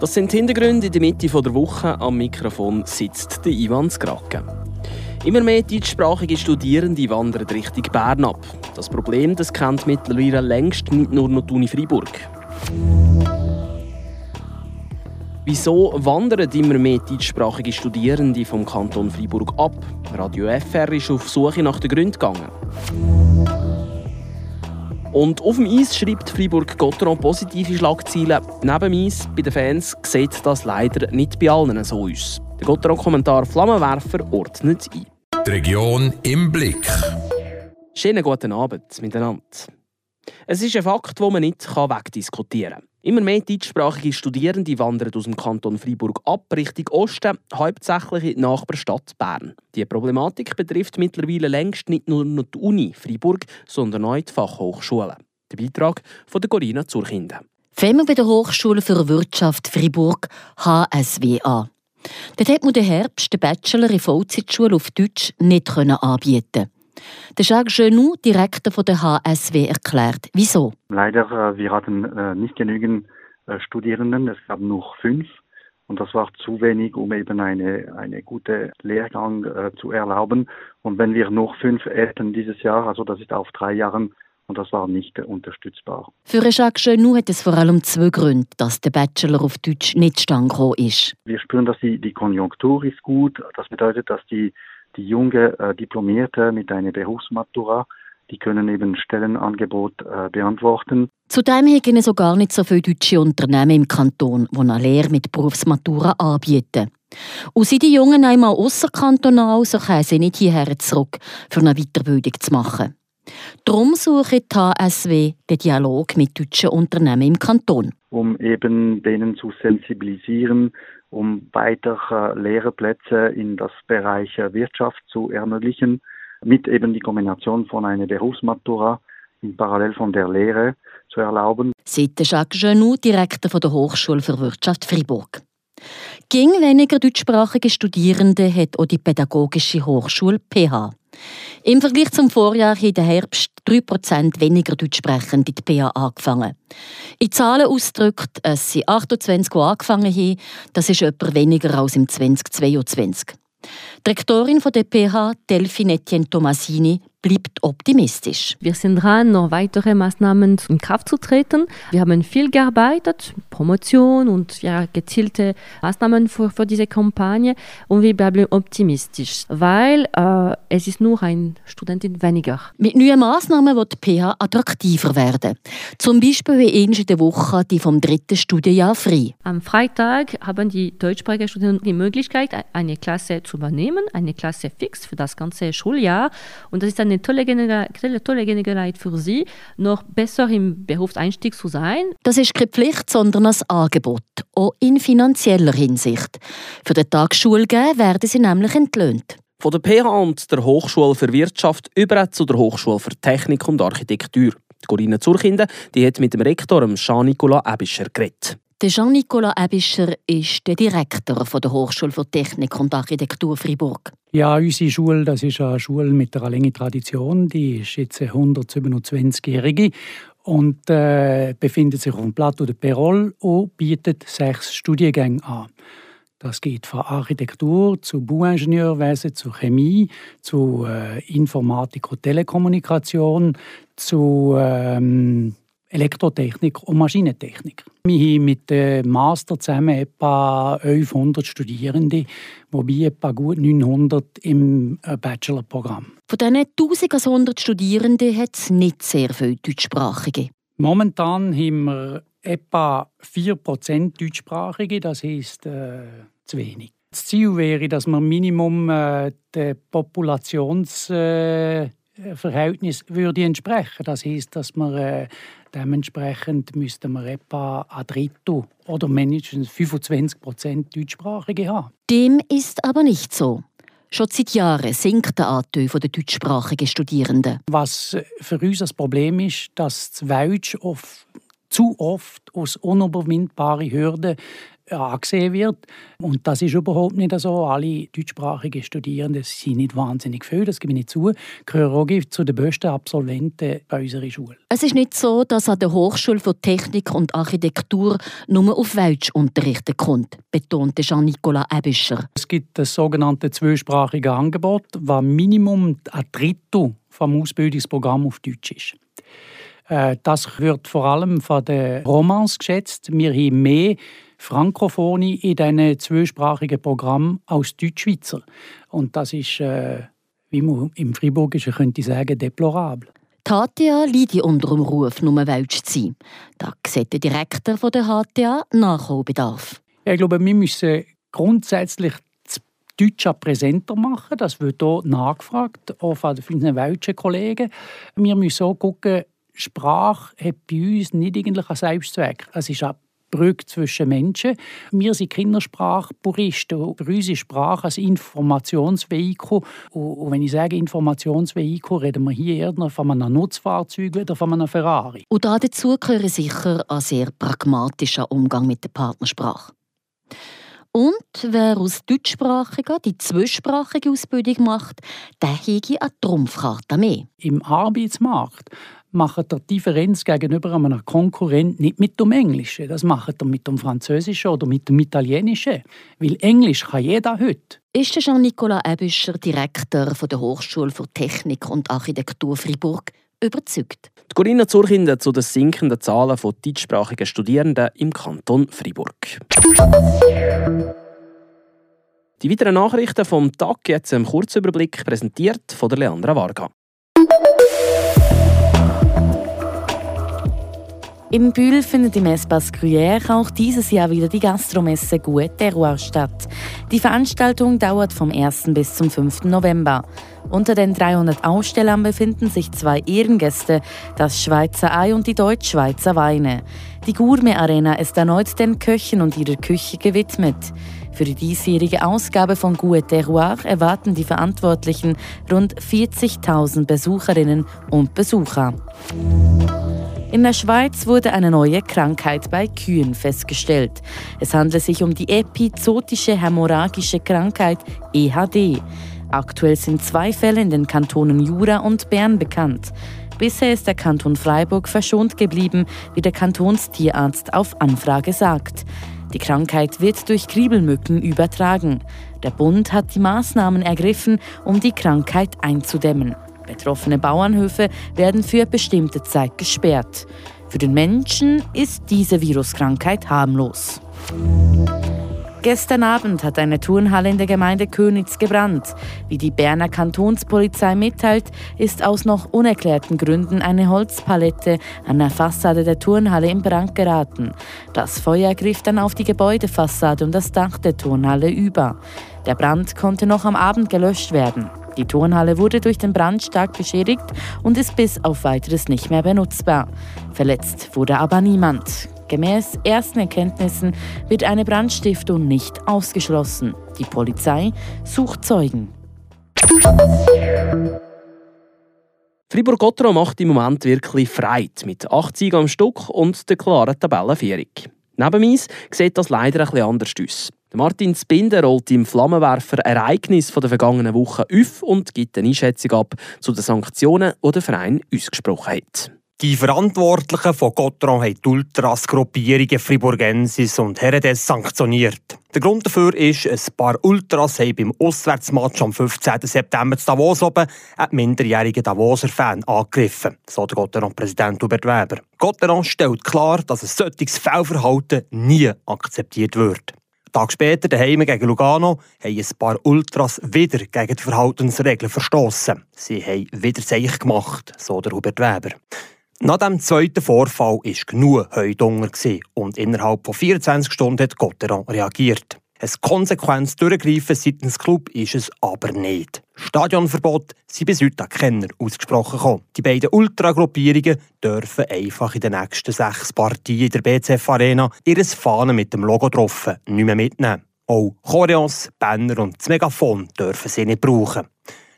Das sind die Hintergründe in der Mitte der Woche. Am Mikrofon sitzt der Ivan Skraken. Immer mehr deutschsprachige Studierende wandern Richtung Bern ab. Das Problem das kennt mittlerweile längst nicht nur noch die Uni Freiburg. Wieso wandern immer mehr deutschsprachige Studierende vom Kanton Freiburg ab? Radio FR ist auf Suche nach den Gründen gegangen. Und auf dem Eis schreibt Freiburg-Gotteron positive Schlagzeilen. Neben Eis bei den Fans sieht das leider nicht bei allen so aus. Der Gotteron-Kommentar Flammenwerfer ordnet ein. Die Region im Blick. Schönen guten Abend miteinander. Es ist ein Fakt, den man nicht wegdiskutieren kann. Immer mehr deutschsprachige Studierende wandern aus dem Kanton Freiburg ab Richtung Osten, hauptsächlich in die Nachbarstadt Bern. Die Problematik betrifft mittlerweile längst nicht nur die Uni Freiburg, sondern auch die Fachhochschulen. Der Beitrag von der Corinna Zurkinde. Wir bei der Hochschule für Wirtschaft Freiburg HSWA. Dort hat man den Herbst den Bachelor in Vollzeitschule auf Deutsch nicht anbieten der Jacques Genou, Direktor der HSW, erklärt, wieso. Leider, äh, wir hatten äh, nicht genügend äh, Studierenden, es gab nur fünf. Und das war zu wenig, um eben eine, eine gute Lehrgang äh, zu erlauben. Und wenn wir noch fünf hätten dieses Jahr, also das ist auf drei Jahren, und das war nicht unterstützbar. Für Jacques Genou hat es vor allem zwei Gründe, dass der Bachelor auf Deutsch nicht stand ist. Wir spüren, dass die, die Konjunktur ist gut. Das bedeutet, dass die die junge äh, Diplomierte mit einer Berufsmatura, die können eben Stellenangebot äh, beantworten. Zudem haben so gar nicht so viele deutsche Unternehmen im Kanton, die eine Lehre mit Berufsmatura anbieten. Und sind die Jungen einmal ausserkantonal, so kommen sie nicht hierher zurück, für eine Weiterbildung zu machen. Darum suche die HSW den Dialog mit deutschen Unternehmen im Kanton. Um eben denen zu sensibilisieren, um weitere Lehrerplätze in das Bereich Wirtschaft zu ermöglichen, mit eben die Kombination von einer Berufsmatura in parallel von der Lehre zu erlauben. Seit Jacques Genou, Direktor der Hochschule für Wirtschaft Fribourg. Ging weniger deutschsprachige Studierende hat auch die Pädagogische Hochschule PH. Im Vergleich zum Vorjahr hat der Herbst 3% weniger Deutschsprechende die PH angefangen. In Zahlen ausgedrückt, es sind 28, die angefangen haben. Das ist etwas weniger als im 2022. Die Rektorin der PH, Delphine Etienne Tomasini, bleibt optimistisch. Wir sind dran, noch weitere Maßnahmen in Kraft zu treten. Wir haben viel gearbeitet, Promotion und ja, gezielte Maßnahmen für, für diese Kampagne und wir bleiben optimistisch, weil äh, es ist nur ein Studentin weniger. Mit neuen Maßnahmen wird die PH attraktiver werden. Zum Beispiel wie in der Woche die vom dritten Studienjahr frei. Am Freitag haben die deutschsprachigen Studenten die Möglichkeit, eine Klasse zu übernehmen, eine Klasse fix für das ganze Schuljahr und das ist ein eine tolle, tolle Gelegenheit für Sie, noch besser im Berufseinstieg zu sein. Das ist keine Pflicht, sondern ein Angebot, auch in finanzieller Hinsicht. Für den Tag geben werden sie nämlich entlöhnt. Von der PH und der Hochschule für Wirtschaft über zu der Hochschule für Technik und Architektur. Corinne Zurkinde die hat mit dem Rektor Jean-Nicolas Ebischer geredet. Jean-Nicolas Ebischer ist der Direktor der Hochschule für Technik und Architektur Fribourg. Ja, unsere Schule das ist eine Schule mit einer langen Tradition. Die ist jetzt 127-jährige und äh, befindet sich auf dem Plateau de Perol und bietet sechs Studiengänge an. Das geht von Architektur zu Bauingenieurwesen, zu Chemie, zu äh, Informatik und Telekommunikation, zu ähm, Elektrotechnik und Maschinentechnik. Wir haben mit dem Master zusammen etwa 1100 Studierende, wobei etwa gut 900 im äh, Bachelorprogramm. Von diesen 1100 Studierenden hat es nicht sehr viele Deutschsprachige. Momentan haben wir etwa 4% Deutschsprachige, das heisst äh, zu wenig. Das Ziel wäre, dass wir Minimum äh, der Populations äh, Verhältnis würde entsprechen. Das heißt, dass man äh, dementsprechend müsste man etwa ein Drittel oder mindestens 25 Prozent Deutschsprachige haben. Dem ist aber nicht so. Schon seit Jahren sinkt der Anteil der deutschsprachigen Studierenden. Was für uns das Problem ist, dass das Deutsch oft, zu oft aus unüberwindbaren Hürden angesehen wird. Und das ist überhaupt nicht so. Alle deutschsprachigen Studierenden sind nicht wahnsinnig viel, das gebe ich nicht zu, gehören auch zu den besten Absolventen bei unserer Schule. Es ist nicht so, dass an der Hochschule für Technik und Architektur nur auf Deutsch unterrichten kommt, betonte Jean-Nicolas Ebischer. Es gibt das sogenannte zweisprachige Angebot, was Minimum ein Drittel vom Ausbildungsprogramm auf Deutsch ist. Äh, das wird vor allem von den Romans geschätzt. Wir haben mehr Frankophonie in diesen zweisprachigen Programmen als Deutschschweizer. Und das ist, äh, wie man im Friburgischen könnte sagen, deplorabel. Die HTA leidet unter dem Ruf, nur Welsch zu sein. Da sieht der Direktor der HTA Nachholbedarf. Ja, ich glaube, wir müssen grundsätzlich das Deutsche präsenter machen. Das wird hier nachgefragt, auch von unseren welschen Kollegen. Wir müssen auch schauen, Sprache hat bei uns nicht eigentlich einen Selbstzweck. Es ist eine Brücke zwischen Menschen. Wir sind Kindersprachpuristen. Für uns ist Sprache ein Informationsvehikel. Und wenn ich sage Informationsvehikel, reden wir hier eher von einem Nutzfahrzeug oder von einem Ferrari. Und dazu gehört sicher ein sehr pragmatischer Umgang mit der Partnersprache. Und wer aus deutschsprachiger die zweisprachige Ausbildung macht, der hege eine Trumpfkarte mehr. Im Arbeitsmarkt macht er die Differenz gegenüber einem Konkurrent nicht mit dem Englischen, das macht er mit dem Französischen oder mit dem Italienischen. Weil Englisch kann jeder heute. Ist Jean-Nicolas Ebüscher, Direktor der Hochschule für Technik und Architektur Fribourg, überzeugt. Die Corinna Zurkinder zu den sinkenden Zahlen von deutschsprachigen Studierenden im Kanton Fribourg. Die weiteren Nachrichten vom Tag jetzt im Kurzüberblick präsentiert von der Leandra Varga. In Bühl findet im Espace Gruyère auch dieses Jahr wieder die Gastromesse Gute Terroir statt. Die Veranstaltung dauert vom 1. bis zum 5. November. Unter den 300 Ausstellern befinden sich zwei Ehrengäste, das Schweizer Ei und die Deutsch-Schweizer Weine. Die Gourmet Arena ist erneut den Köchen und ihrer Küche gewidmet. Für die diesjährige Ausgabe von Gute Terroir erwarten die Verantwortlichen rund 40.000 Besucherinnen und Besucher. In der Schweiz wurde eine neue Krankheit bei Kühen festgestellt. Es handelt sich um die epizotische hämorrhagische Krankheit EHD. Aktuell sind zwei Fälle in den Kantonen Jura und Bern bekannt. Bisher ist der Kanton Freiburg verschont geblieben, wie der Kantonstierarzt auf Anfrage sagt. Die Krankheit wird durch Kriebelmücken übertragen. Der Bund hat die Maßnahmen ergriffen, um die Krankheit einzudämmen. Betroffene Bauernhöfe werden für bestimmte Zeit gesperrt. Für den Menschen ist diese Viruskrankheit harmlos. Gestern Abend hat eine Turnhalle in der Gemeinde Königs gebrannt. Wie die Berner Kantonspolizei mitteilt, ist aus noch unerklärten Gründen eine Holzpalette an der Fassade der Turnhalle in Brand geraten. Das Feuer griff dann auf die Gebäudefassade und das Dach der Turnhalle über. Der Brand konnte noch am Abend gelöscht werden. Die Turnhalle wurde durch den Brand stark beschädigt und ist bis auf weiteres nicht mehr benutzbar. Verletzt wurde aber niemand. Gemäß ersten Erkenntnissen wird eine Brandstiftung nicht ausgeschlossen. Die Polizei sucht Zeugen. Fribourg-Gotteron macht im Moment wirklich Freit mit 8 Siegen am Stück und der klaren Tabellenführung. Neben uns sieht das leider bisschen anders aus. Martin Spinder rollt im Flammenwerfer Ereignis der vergangenen Woche auf und gibt eine Einschätzung ab zu den Sanktionen, die der Verein ausgesprochen hat. Die Verantwortlichen von Gotron haben die Ultras-Gruppierungen Friburgensis und Heredes sanktioniert. Der Grund dafür ist, ein paar Ultras haben beim Auswärtsmatch am 15. September zu Davos oben einen minderjährigen Davoser Fan angegriffen, so der Gotteron-Präsident Hubert Weber. Gotteron stellt klar, dass ein solches Fehlverhalten nie akzeptiert wird. Tag später, daheim gegen Lugano, haben ein paar Ultras wieder gegen die Verhaltensregeln verstoßen. Sie haben wieder Seich gemacht, so der Hubert Weber. Nach dem zweiten Vorfall war genug Heudunger und innerhalb von 24 Stunden hat Gotteron reagiert. Ein konsequentes Durchgreifen seitens Club ist es aber nicht. Stadionverbot sind bis heute an Kenner ausgesprochen gekommen. Die beiden Ultragruppierungen dürfen einfach in den nächsten sechs Partien in der BCF Arena ihre Fahnen mit dem Logo drauf nicht mehr mitnehmen. Auch Choreos, Banner und das Megafon dürfen sie nicht brauchen.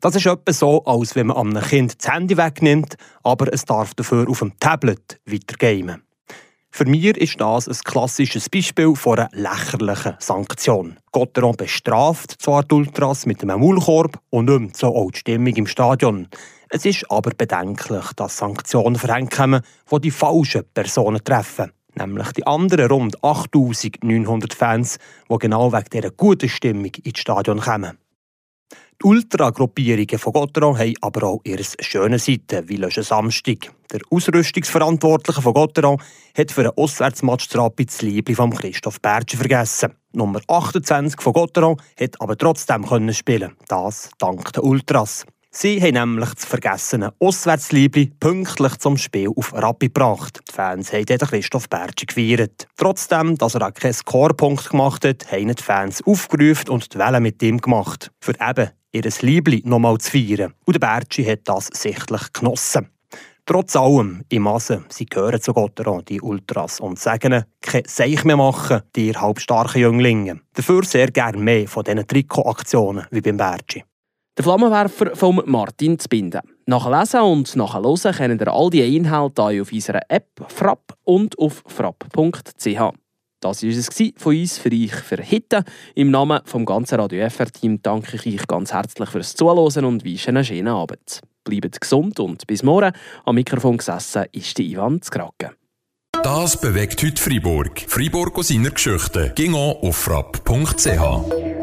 Das ist etwa so, als wenn man einem Kind das Handy wegnimmt, aber es darf dafür auf dem Tablet weitergehen. Für mich ist das ein klassisches Beispiel von einer lächerlichen Sanktion. Gotteron bestraft zwar die Ultras mit einem Maulkorb und nimmt so auch die Stimmung im Stadion. Es ist aber bedenklich, dass Sanktionen verhängt kommen, die die falschen Personen treffen. Nämlich die anderen rund 8900 Fans, die genau wegen dieser guten Stimmung ins Stadion kommen. Die Ultra-Gruppierungen von Gotteron haben aber auch ihre schönen Seiten, wie letzten Samstag. Der Ausrüstungsverantwortliche von Gotteron hat für einen Auswärtsmatch Rapid das Liebling von Christoph Bertschi vergessen. Nummer 28 von Gotteron hat aber trotzdem können spielen. Das dank den Ultras. Sie haben nämlich das vergessene Auswärtsliebli pünktlich zum Spiel auf Rappi gebracht. Die Fans haben den Christoph Bertschi gefeiert. Trotzdem, dass er auch keinen Scorepunkt gemacht hat, haben die Fans aufgerufen und die Welle mit ihm gemacht. Für eben ihr Liebli nochmal zu feiern. Und der Bertschi hat das sichtlich genossen. Trotz allem, im Massen, sie gehören zu Gotteron, die Ultras, und sagen kein Seich mehr machen, die halbstarken Jünglinge. Dafür sehr gerne mehr von diesen Trikotaktionen wie beim Bertschi. Der Flammenwerfer von Martin zu binden. Nachlesen und nachhören können ihr all die Inhalte auf unserer App Frapp und auf frapp.ch. Das war es von uns für euch für heute. Im Namen des ganzen Radio FR-Team danke ich euch ganz herzlich fürs Zuhören und wünsche einen schönen Abend. Bleibt gesund und bis morgen. Am Mikrofon gesessen ist die Ivan Zkraken. Das bewegt heute Freiburg. Freiburg aus seiner Geschichte. Ging auf frapp.ch.